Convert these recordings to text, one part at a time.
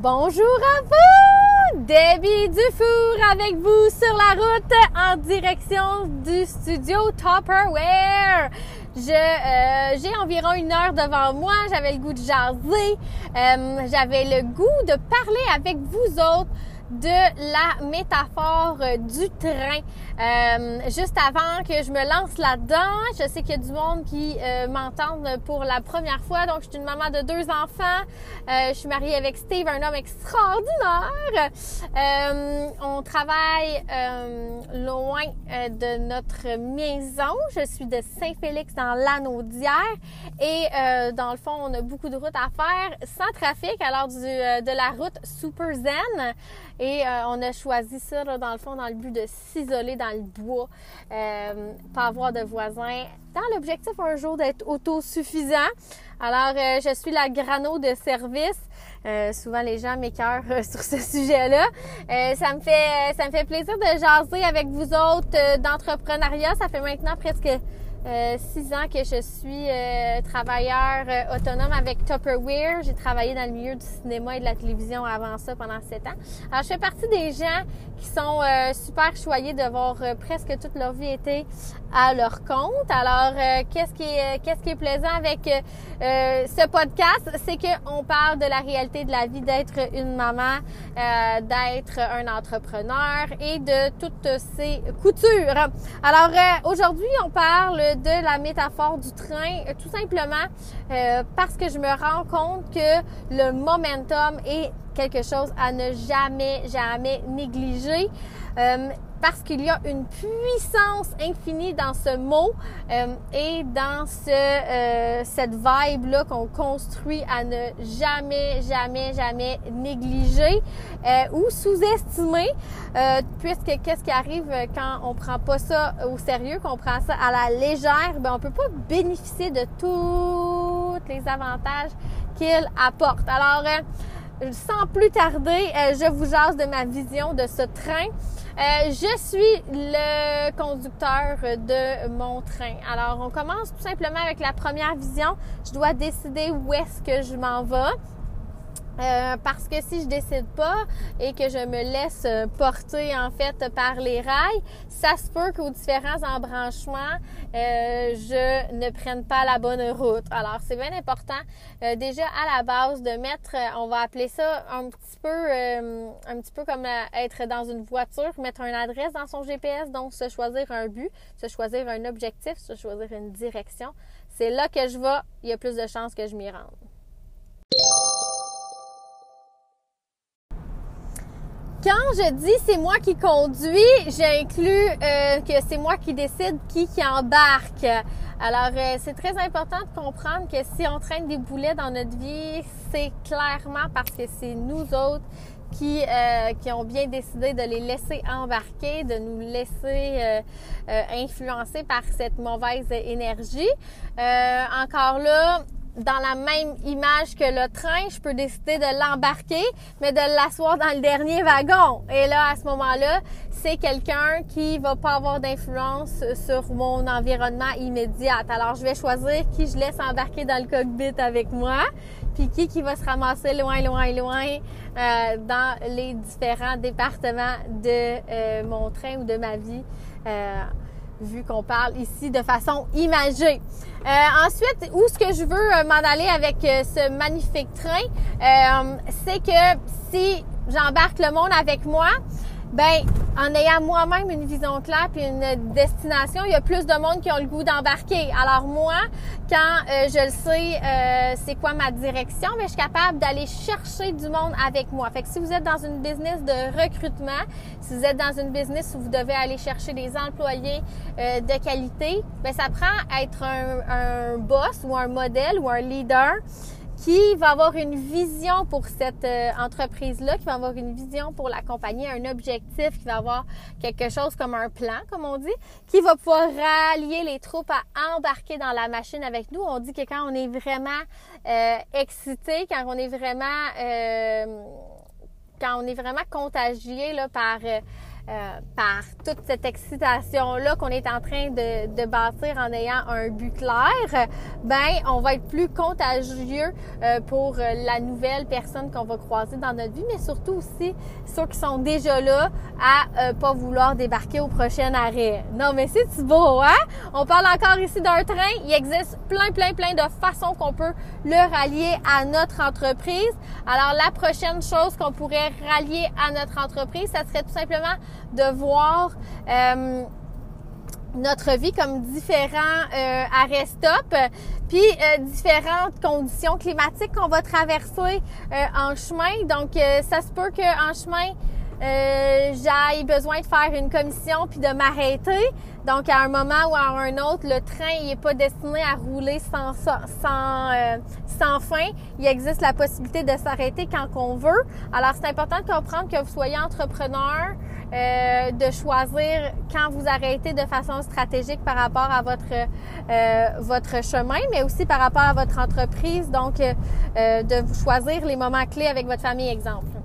Bonjour à vous! Debbie Dufour avec vous sur la route en direction du studio Topperware. Je, euh, j'ai environ une heure devant moi. J'avais le goût de jaser. Euh, j'avais le goût de parler avec vous autres de la métaphore du train. Euh, juste avant que je me lance là-dedans, je sais qu'il y a du monde qui euh, pour la première fois. Donc, je suis une maman de deux enfants. Euh, je suis mariée avec Steve, un homme extraordinaire. Euh, on travaille loin de notre maison. Je suis de Saint-Félix dans l'Anaudière. Et dans le fond, on a beaucoup de routes à faire sans trafic à l'heure de la route Super Zen. Et on a choisi ça, là, dans le fond, dans le but de s'isoler dans le bois, euh, pas avoir de voisins, dans l'objectif un jour d'être autosuffisant. Alors, euh, je suis la grano de service. Euh, souvent, les gens m'écœurent sur ce sujet-là. Ça me fait, ça me fait plaisir de jaser avec vous autres d'entrepreneuriat. Ça fait maintenant presque euh, six ans que je suis euh, travailleur euh, autonome avec Tupperware. J'ai travaillé dans le milieu du cinéma et de la télévision avant ça pendant sept ans. Alors, je fais partie des gens qui sont super choyés de voir presque toute leur vie été à leur compte. Alors, qu'est-ce qui est qu'est-ce qui est plaisant avec ce podcast, c'est qu'on parle de la réalité de la vie d'être une maman, d'être un entrepreneur et de toutes ces coutures. Alors, aujourd'hui, on parle de la métaphore du train, euh, tout simplement euh, parce que je me rends compte que le momentum est quelque chose à ne jamais, jamais négliger. Euh, parce qu'il y a une puissance infinie dans ce mot euh, et dans ce, euh, cette vibe-là qu'on construit à ne jamais, jamais, jamais négliger euh, ou sous-estimer, puisque qu'est-ce qui arrive quand on prend pas ça au sérieux, qu'on prend ça à la légère, ben on peut pas bénéficier de tous les avantages qu'il apporte. Alors, sans plus tarder, je vous jase de ma vision de ce train. Euh, je suis le conducteur de mon train. Alors, on commence tout simplement avec la première vision. Je dois décider où est-ce que je m'en vais. Euh, parce que si je décide pas et que je me laisse porter en fait par les rails, ça se peut qu'aux différents embranchements, euh, je ne prenne pas la bonne route. Alors c'est bien important euh, déjà à la base de mettre, on va appeler ça un petit peu, un petit peu comme être dans une voiture, mettre une adresse dans son GPS, donc se choisir un but, se choisir un objectif, se choisir une direction. C'est là que je vais, il y a plus de chances que je m'y rende. Quand je dis c'est moi qui conduis, j'inclus euh, que c'est moi qui décide qui qui embarque. Alors euh, c'est très important de comprendre que si on traîne des boulets dans notre vie, c'est clairement parce que c'est nous autres qui, euh, qui ont bien décidé de les laisser embarquer, de nous laisser influencer par cette mauvaise énergie. encore là, dans la même image que le train, je peux décider de l'embarquer, mais de l'asseoir dans le dernier wagon. Et là, à ce moment-là, c'est quelqu'un qui va pas avoir d'influence sur mon environnement immédiat. Alors, je vais choisir qui je laisse embarquer dans le cockpit avec moi, puis qui qui va se ramasser loin, loin, loin euh, dans les différents départements de euh, mon train ou de ma vie. Euh, vu qu'on parle ici de façon imagée. Euh, ensuite, où ce que je veux euh, m'en aller avec euh, ce magnifique train, c'est que si j'embarque le monde avec moi, ben en ayant moi-même une vision claire puis une destination, il y a plus de monde qui ont le goût d'embarquer. Alors moi, quand euh, je le sais, euh, c'est quoi ma direction, mais je suis capable d'aller chercher du monde avec moi. Fait que si vous êtes dans une business de recrutement, si vous êtes dans une business où vous devez aller chercher des employés euh, de qualité, ben ça prend être un, un boss ou un modèle ou un leader qui va avoir une vision pour cette euh, entreprise-là, qui va avoir une vision pour la compagnie, un objectif, qui va avoir quelque chose comme un plan, comme on dit, qui va pouvoir rallier les troupes à embarquer dans la machine avec nous. On dit que quand on est vraiment euh, excité, quand on est vraiment euh, quand on est vraiment contagié là, par euh, par toute cette excitation-là qu'on est en train de, de, bâtir en ayant un but clair, ben on va être plus contagieux euh, pour la nouvelle personne qu'on va croiser dans notre vie, mais surtout aussi ceux qui sont déjà là à pas vouloir débarquer au prochain arrêt. Non, mais c'est beau, hein? On parle encore ici d'un train. Il existe plein, plein, plein de façons qu'on peut le rallier à notre entreprise. Alors, la prochaine chose qu'on pourrait rallier à notre entreprise, ça serait tout simplement de voir euh, notre vie comme différents euh, arrêts-stop, puis euh, différentes conditions climatiques qu'on va traverser euh, en chemin. Donc, ça se peut qu'en chemin, euh, j'ai besoin de faire une commission puis de m'arrêter. Donc, à un moment ou à un autre, le train n'est pas destiné à rouler sans, sans, euh, sans fin. Il existe la possibilité de s'arrêter quand on veut. Alors, c'est important de comprendre que vous soyez entrepreneur, euh, de choisir quand vous arrêtez de façon stratégique par rapport à votre euh, votre chemin, mais aussi par rapport à votre entreprise. Donc, de vous choisir les moments clés avec votre famille, exemple.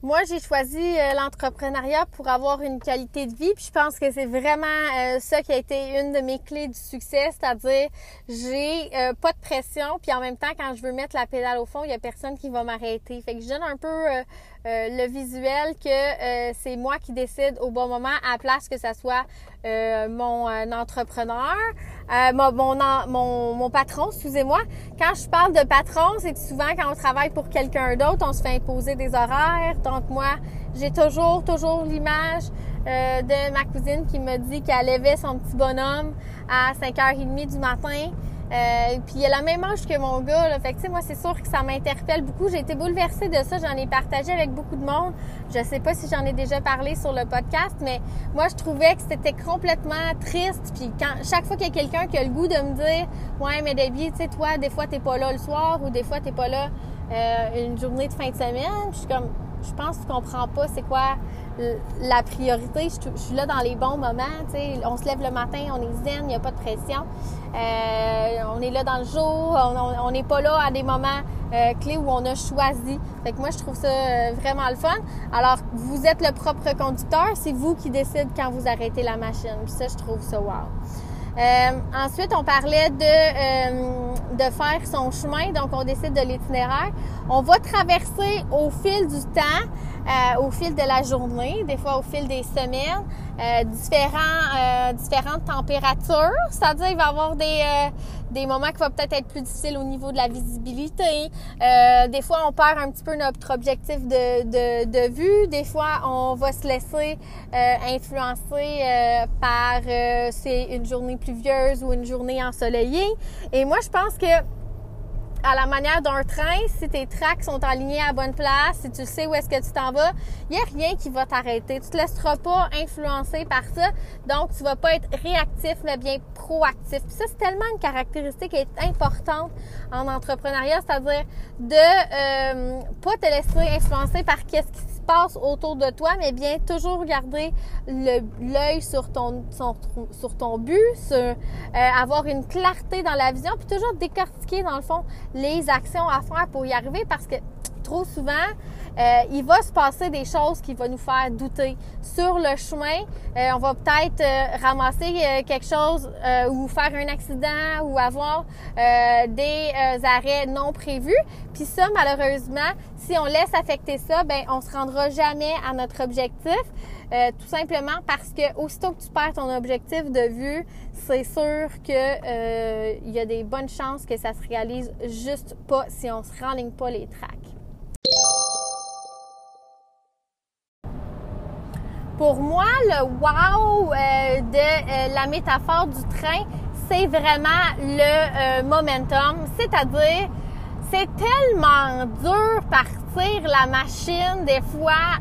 Moi, j'ai choisi euh, l'entrepreneuriat pour avoir une qualité de vie. Puis je pense que c'est vraiment euh, ça qui a été une de mes clés du succès, c'est-à-dire j'ai euh, pas de pression. Puis en même temps, quand je veux mettre la pédale au fond, il y a personne qui va m'arrêter. Fait que je donne un peu le visuel que c'est moi qui décide au bon moment à la place que ça soit mon entrepreneur. Euh, mon, mon, mon, patron, excusez-moi. Quand je parle de patron, c'est souvent quand on travaille pour quelqu'un d'autre, on se fait imposer des horaires. Donc moi, j'ai toujours, toujours l'image euh, de ma cousine qui me dit qu'elle levait son petit bonhomme à 5h30 du matin euh, puis il a la même âge que mon gars. Là. Fait que, moi, c'est sûr que ça m'interpelle beaucoup. J'ai été bouleversée de ça. J'en ai partagé avec beaucoup de monde. Je sais pas si j'en ai déjà parlé sur le podcast, mais moi, je trouvais que c'était complètement triste. Puis quand chaque fois qu'il y a quelqu'un qui a le goût de me dire Ouais, mais Debbie, tu sais, toi, des fois, t'es pas là le soir ou des fois, t'es pas là euh, une journée de fin de semaine. je suis comme je pense que tu comprends pas c'est quoi la priorité. Je, suis là dans les bons moments. On se lève le matin, on est zen, il n'y a pas de pression. Euh, on est là dans le jour, on n'est pas là à des moments euh, clés où on a choisi. Fait que moi, je trouve ça euh, vraiment le fun. Alors, vous êtes le propre conducteur, c'est vous qui décidez quand vous arrêtez la machine. Puis ça, je trouve ça wow. ensuite, on parlait de, de faire son chemin, donc on décide de l'itinéraire. On va traverser au fil du temps euh, au fil de la journée, des fois au fil des semaines, euh, différents, euh, différentes températures. C'est-à-dire, il va y avoir des, des moments qui vont peut-être être plus difficiles au niveau de la visibilité. des fois, on perd un petit peu notre objectif de, de, de vue. Des fois, on va se laisser influencer par c'est une journée pluvieuse ou une journée ensoleillée. Et moi, je pense que à la manière d'un train, si tes tracks sont alignés à bonne place, si tu sais où est-ce que tu t'en vas, il n'y a rien qui va t'arrêter. Tu te laisseras pas influencer par ça. Donc, tu vas pas être réactif, mais bien proactif. Puis ça, c'est tellement une caractéristique qui est importante en entrepreneuriat, c'est-à-dire de euh, pas te laisser influencer par qu'est-ce qui passe autour de toi, mais bien toujours garder l'œil sur ton, sur, but, euh, avoir une clarté dans la vision, puis toujours décortiquer, dans le fond, les actions à faire pour y arriver parce que trop souvent, euh, il va se passer des choses qui vont nous faire douter. Sur le chemin, euh, on va peut-être euh, ramasser quelque chose ou faire un accident ou avoir des arrêts non prévus. Puis ça, malheureusement, si on laisse affecter ça, ben on se rendra jamais à notre objectif. tout simplement parce que aussitôt que tu perds ton objectif de vue, c'est sûr que il y a des bonnes chances que ça se réalise juste pas si on se renligne pas les tracks. Pour moi, le wow euh, de euh, la métaphore du train, c'est vraiment le euh, momentum, c'est-à-dire c'est tellement dur partir la machine. Des fois,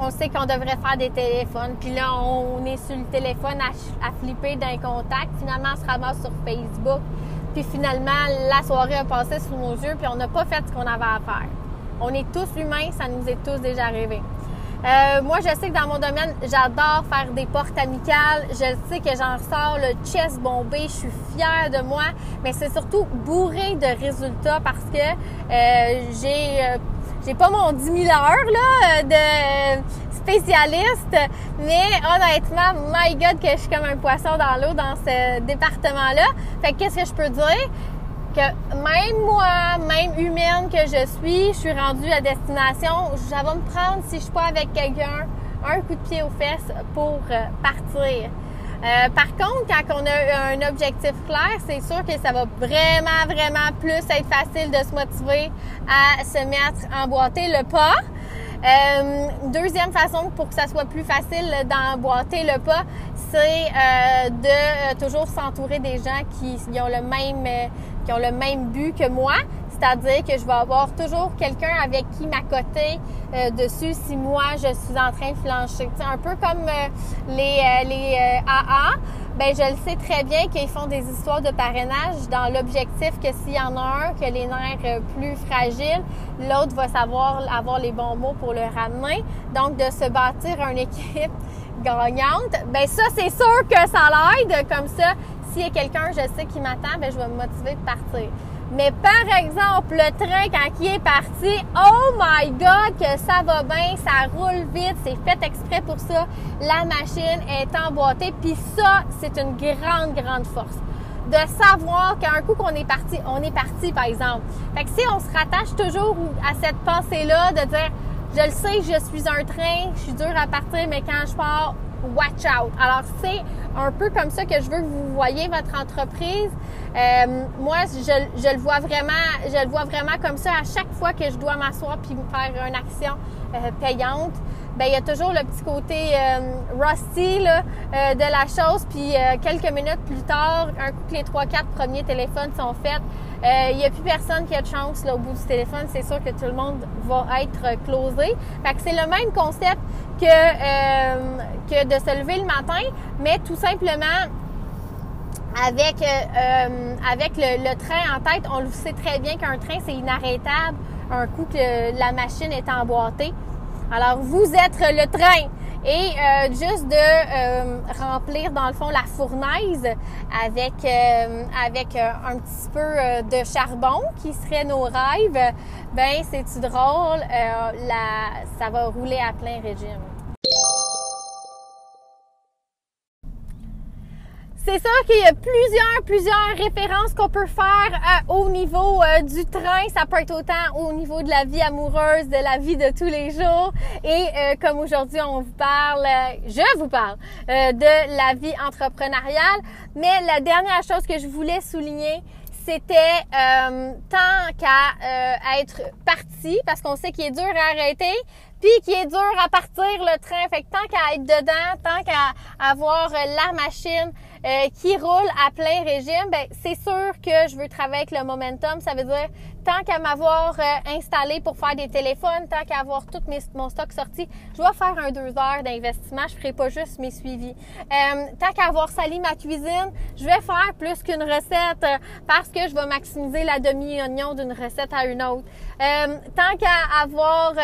on sait qu'on devrait faire des téléphones, puis là, on est sur le téléphone à, à flipper d'un contact. Finalement, on se ramasse sur Facebook, puis finalement, la soirée a passé sous nos yeux, puis on n'a pas fait ce qu'on avait à faire. On est tous humains, ça nous est tous déjà arrivé. Euh, moi, je sais que dans mon domaine, j'adore faire des portes amicales. Je sais que j'en ressors le chest bombé. Je suis fière de moi, mais c'est surtout bourré de résultats parce que euh, j'ai euh, j'ai pas mon 10 000 heures là, de spécialiste, mais honnêtement, my God, que je suis comme un poisson dans l'eau dans ce département-là. Fait qu'est-ce que je peux dire? Que même moi, même humaine que je suis, je suis rendue à destination, ça va me prendre, si je suis pas avec quelqu'un, un coup de pied aux fesses pour euh, partir. Euh, par contre, quand on a un objectif clair, c'est sûr que ça va vraiment, vraiment plus être facile de se motiver à se mettre emboîter le pas. Euh, deuxième façon pour que ça soit plus facile d'emboîter le pas, c'est euh, de euh, toujours s'entourer des gens qui, ont le même euh, qui ont le même but que moi. C'est-à-dire que je vais avoir toujours quelqu'un avec qui m'accoter dessus si moi je suis en train de flancher. C'est un peu comme les, les AA ben je le sais très bien qu'ils font des histoires de parrainage dans l'objectif que s'il y en a un que les nerfs plus fragiles, l'autre va savoir avoir les bons mots pour le ramener. Donc de se bâtir une équipe gagnante, ben ça c'est sûr que ça l'aide comme ça. S'il y a quelqu'un, je sais qui m'attend, ben je vais me motiver de partir. Mais par exemple, le train, quand il est parti, oh my God, que ça va bien, ça roule vite, c'est fait exprès pour ça. La machine est emboîtée, puis ça, c'est une grande, grande force. De savoir qu'un coup qu'on est parti, on est parti, par exemple. Fait que si on se rattache toujours à cette pensée-là de dire, je le sais, je suis un train, je suis dur à partir, mais quand je pars, watch out. Alors, c'est un peu comme ça que je veux que vous voyez votre entreprise. Euh, moi, je, le vois vraiment, je le vois vraiment comme ça à chaque fois que je dois m'asseoir puis faire une action euh, payante. Ben, il y a toujours le petit côté euh, rusty là, euh, de la chose. Puis quelques minutes plus tard, un coup les trois quatre premiers téléphones sont faits, il n'y a plus personne qui a de chance là, au bout du téléphone. C'est sûr que tout le monde va être closé. Fait que c'est le même concept que, que de se lever le matin, mais tout simplement avec, avec le, le, train en tête, on le sait très bien qu'un train, c'est inarrêtable un coup que la machine est emboîtée. Alors, vous êtes le train. Et euh, juste de euh, remplir, dans le fond, la fournaise avec, euh, avec un petit peu de charbon qui serait nos rêves, ben c'est-tu drôle? la, ça va rouler à plein régime. C'est sûr qu'il y a plusieurs, plusieurs références qu'on peut faire euh, au niveau euh, du train. Ça peut être autant au niveau de la vie amoureuse, de la vie de tous les jours. Et euh, comme aujourd'hui, on vous parle, je vous parle de la vie entrepreneuriale. Mais la dernière chose que je voulais souligner, c'était tant qu'à être parti, parce qu'on sait qu'il est dur à arrêter, puis qu'il est dur à partir le train. Fait que tant qu'à être dedans, tant qu'à avoir la machine, euh, qui roule à plein régime, ben c'est sûr que je veux travailler avec le momentum. Ça veut dire tant qu'à m'avoir euh, installé pour faire des téléphones, tant qu'à avoir tout mon stock sorti, je dois faire un deux heures d'investissement. Je ferai pas juste mes suivis. Euh, tant qu'à avoir sali ma cuisine, je vais faire plus qu'une recette parce que je vais maximiser la demi-oignon d'une recette à une autre. Tant qu'à avoir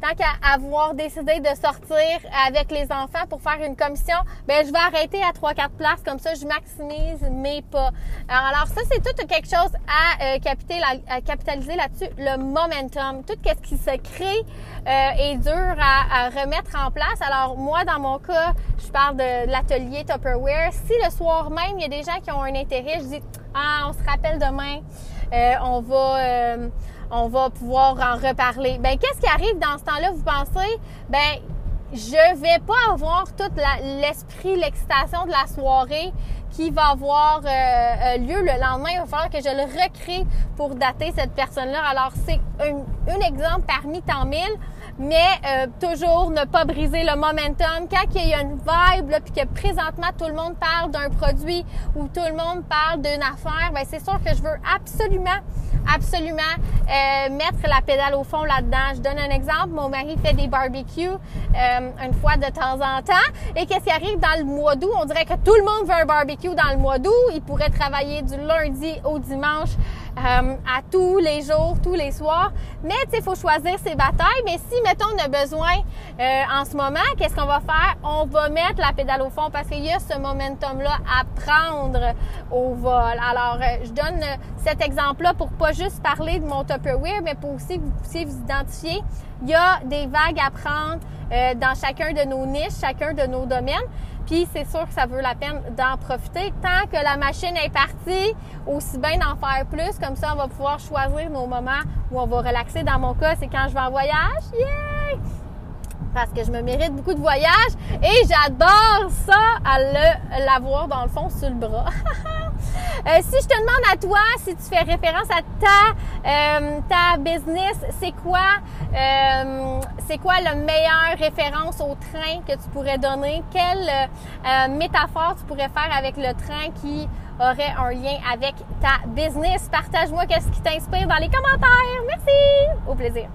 tant qu'à avoir décidé de sortir avec les enfants pour faire une commission, ben je vais arrêter à trois quatre places comme ça je maximise mes pas. Alors ça c'est tout quelque chose à, euh, capitaliser là-dessus, le momentum, tout ce qui se crée euh, est dur à, remettre en place. Alors moi dans mon cas, je parle de l'atelier Tupperware. Si le soir même il y a des gens qui ont un intérêt, je dis ah on se rappelle demain, euh, on va on va pouvoir en reparler. Ben, qu'est-ce qui arrive dans ce temps-là, vous pensez? Ben, je vais pas avoir tout l'esprit, l'excitation de la soirée qui va avoir euh, euh, lieu le lendemain. Il va falloir que je le recrée pour dater cette personne-là. Alors, c'est un, exemple parmi tant mille, mais euh, toujours ne pas briser le momentum. Quand il y a une vibe, là, puis que présentement tout le monde parle d'un produit ou tout le monde parle d'une affaire, ben c'est sûr que je veux absolument absolument euh, mettre la pédale au fond là-dedans. Je donne un exemple. Mon mari fait des barbecues euh, une fois de temps en temps. Et qu'est-ce qui arrive dans le mois d'août? On dirait que tout le monde veut un barbecue dans le mois d'août. Il pourrait travailler du lundi au dimanche euh, à tous les jours, tous les soirs. Mais tu sais, il faut choisir ses batailles. Mais si, mettons, on a besoin euh, en ce moment, qu'est-ce qu'on va faire? On va mettre la pédale au fond parce qu'il y a ce momentum-là à prendre au vol. Alors, euh, je donne cet exemple-là pour pas juste parler de mon Tupperware, mais pour aussi que vous puissiez vous identifier. Il y a des vagues à prendre dans chacun de nos niches, chacun de nos domaines. Puis c'est sûr que ça vaut la peine d'en profiter. Tant que la machine est partie, aussi bien d'en faire plus. Comme ça, on va pouvoir choisir nos moments où on va relaxer. Dans mon cas, c'est quand je vais en voyage. Yay! Parce que je me mérite beaucoup de voyages et j'adore ça à l'avoir dans le fond sur le bras. Euh, si je te demande à toi, si tu fais référence à ta, euh, ta business, c'est quoi, euh, c'est quoi la meilleure référence au train que tu pourrais donner? Quelle métaphore tu pourrais faire avec le train qui aurait un lien avec ta business? Partage-moi qu'est-ce qui t'inspire dans les commentaires. Merci! Au plaisir.